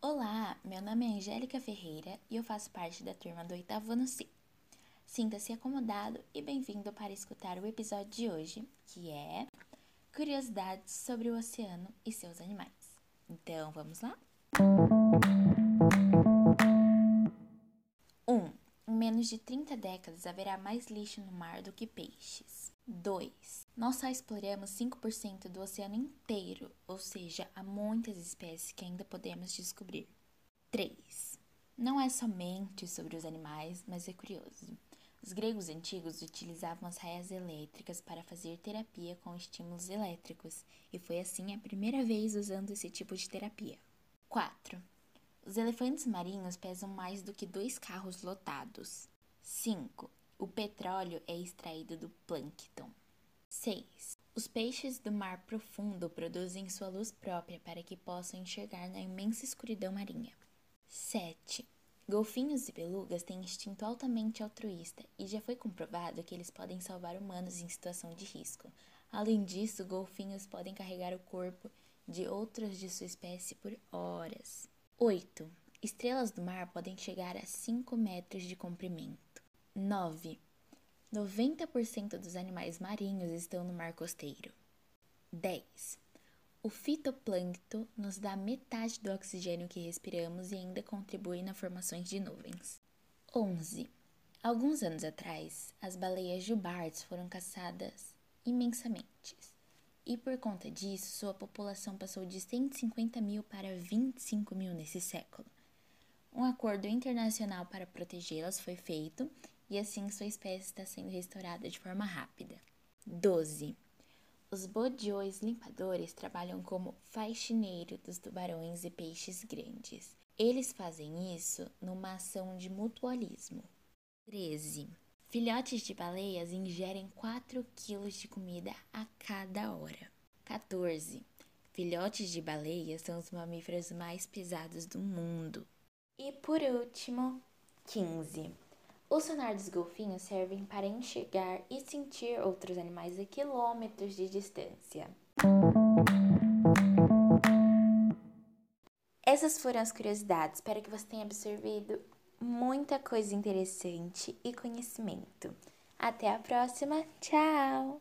Olá, meu nome é Angélica Ferreira e eu faço parte da turma do oitavo ano C. Sinta-se acomodado e bem-vindo para escutar o episódio de hoje, que é Curiosidades sobre o oceano e seus animais. Então, vamos lá? 1. Menos de 30 décadas haverá mais lixo no mar do que peixes. 2. Nós só exploramos 5% do oceano inteiro, ou seja, há muitas espécies que ainda podemos descobrir. 3. Não é somente sobre os animais, mas é curioso. Os gregos antigos utilizavam as raias elétricas para fazer terapia com estímulos elétricos, e foi assim a primeira vez usando esse tipo de terapia. 4. Os elefantes marinhos pesam mais do que dois carros lotados. 5. O petróleo é extraído do plâncton. 6. Os peixes do mar profundo produzem sua luz própria para que possam enxergar na imensa escuridão marinha. 7. Golfinhos e belugas têm instinto altamente altruísta e já foi comprovado que eles podem salvar humanos em situação de risco. Além disso, golfinhos podem carregar o corpo de outros de sua espécie por horas. 8. Estrelas do mar podem chegar a 5 metros de comprimento. 9. 90% dos animais marinhos estão no mar costeiro. 10. O fitoplâncton nos dá metade do oxigênio que respiramos e ainda contribui na formação de nuvens. 11. Alguns anos atrás, as baleias jubartes foram caçadas imensamente. E por conta disso, sua população passou de 150 mil para 25 mil nesse século. Um acordo internacional para protegê-las foi feito e assim sua espécie está sendo restaurada de forma rápida. 12. Os bodiões limpadores trabalham como faxineiro dos tubarões e peixes grandes. Eles fazem isso numa ação de mutualismo. 13. Filhotes de baleias ingerem 4 kg de comida a cada hora. 14. Filhotes de baleias são os mamíferos mais pesados do mundo. E por último, 15. Os sonar dos golfinhos servem para enxergar e sentir outros animais a quilômetros de distância. Essas foram as curiosidades. Espero que você tenha absorvido muita coisa interessante e conhecimento. Até a próxima. Tchau!